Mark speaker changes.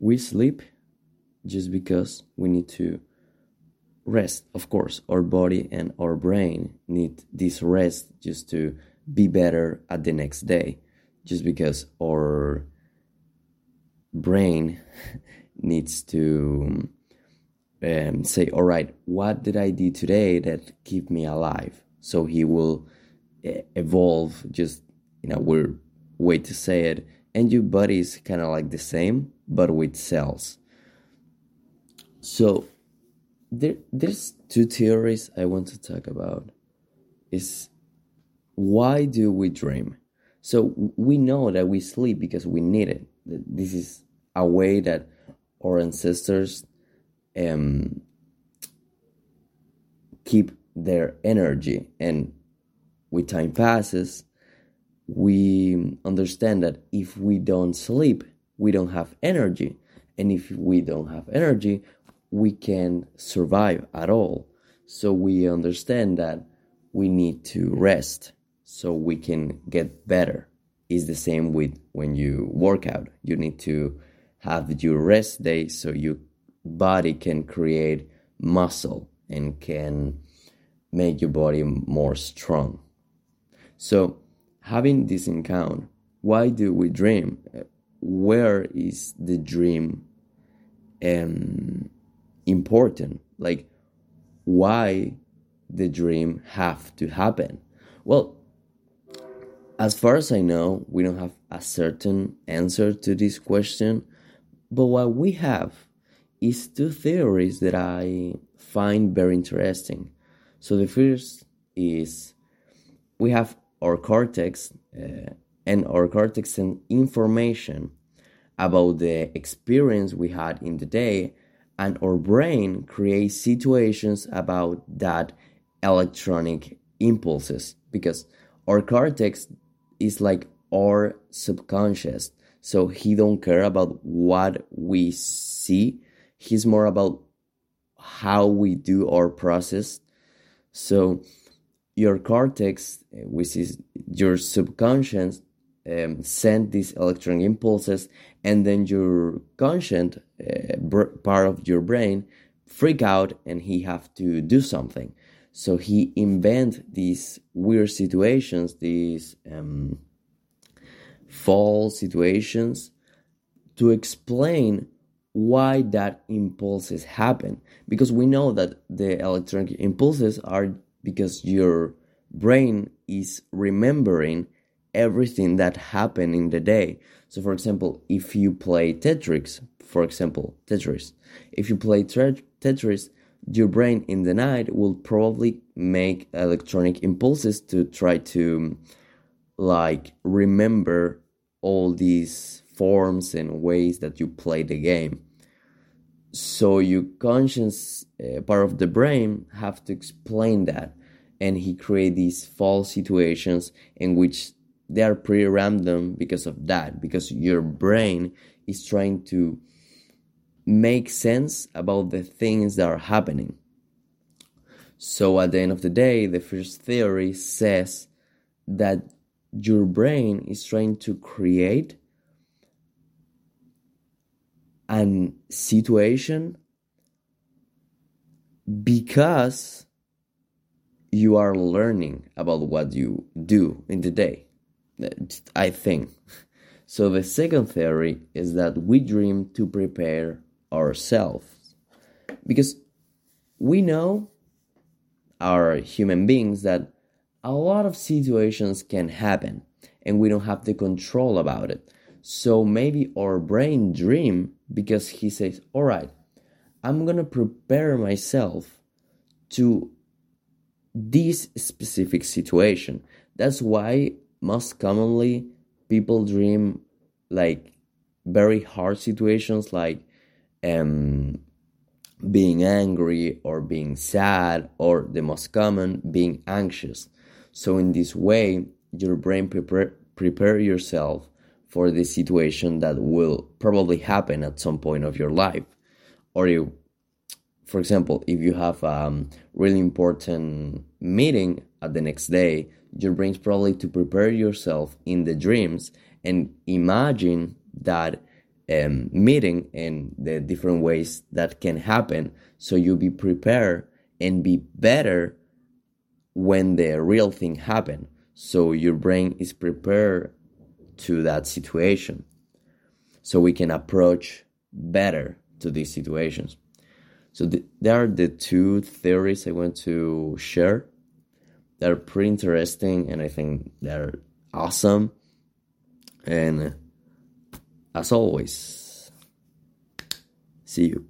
Speaker 1: we sleep just because we need to rest. Of course our body and our brain need this rest just to be better at the next day. Just because our brain needs to um, say all right what did i do today that keep me alive? So he will uh, evolve just in a weird way to say it and your body is kind of like the same but with cells so there, there's two theories I want to talk about. Is why do we dream? So we know that we sleep because we need it. This is a way that our ancestors um, keep their energy, and with time passes, we understand that if we don't sleep, we don't have energy, and if we don't have energy, we can survive at all. So we understand that we need to rest so we can get better. It's the same with when you work out. You need to have your rest day so your body can create muscle and can make your body more strong. So, having this in count, why do we dream? Where is the dream um, important? Like why the dream have to happen? Well as far as i know we don't have a certain answer to this question but what we have is two theories that i find very interesting. So the first is we have our cortex uh, and our cortex and information about the experience we had in the day and our brain creates situations about that electronic impulses because our cortex is like our subconscious so he don't care about what we see. He's more about how we do our process. So your cortex which is your subconscious um, send these electronic impulses and then your conscious uh, br- part of your brain freak out and he have to do something. So he invent these weird situations these um, false situations to explain why that impulses happen. Because we know that the electronic impulses are because your brain is remembering everything that happened in the day. So, for example, if you play Tetris, for example, Tetris, if you play Tetris, your brain in the night will probably make electronic impulses to try to like remember all these forms and ways that you play the game so your conscious uh, part of the brain have to explain that. And he create these false situations in which they are pretty random because of that because your brain is trying to make sense about the things that are happening. So at the end of the day the first theory says that your brain is trying to create an situation because you are learning about what you do in the day I think. So the second theory is that we dream to prepare ourselves. Because we know, our human beings, that a lot of situations can happen and we don't have the control about it. So maybe our brain dream because he says, all right, I'm gonna prepare myself to this specific situation. That's why most commonly people dream like very hard situations like um, being angry or being sad or the most common being anxious so in this way your brain prepare prepare yourself for the situation that will probably happen at some point of your life. Or you for example if you have a um, really important meeting at the next day your brain's probably to prepare yourself in the dreams and imagine that um, meeting and the different ways that can happen. So you be prepared and be better when the real thing happen so your brain is prepared to that situation. So we can approach better to these situations. So th- there are the two theories i want to share they're pretty interesting and i think they're awesome. And as always, see you.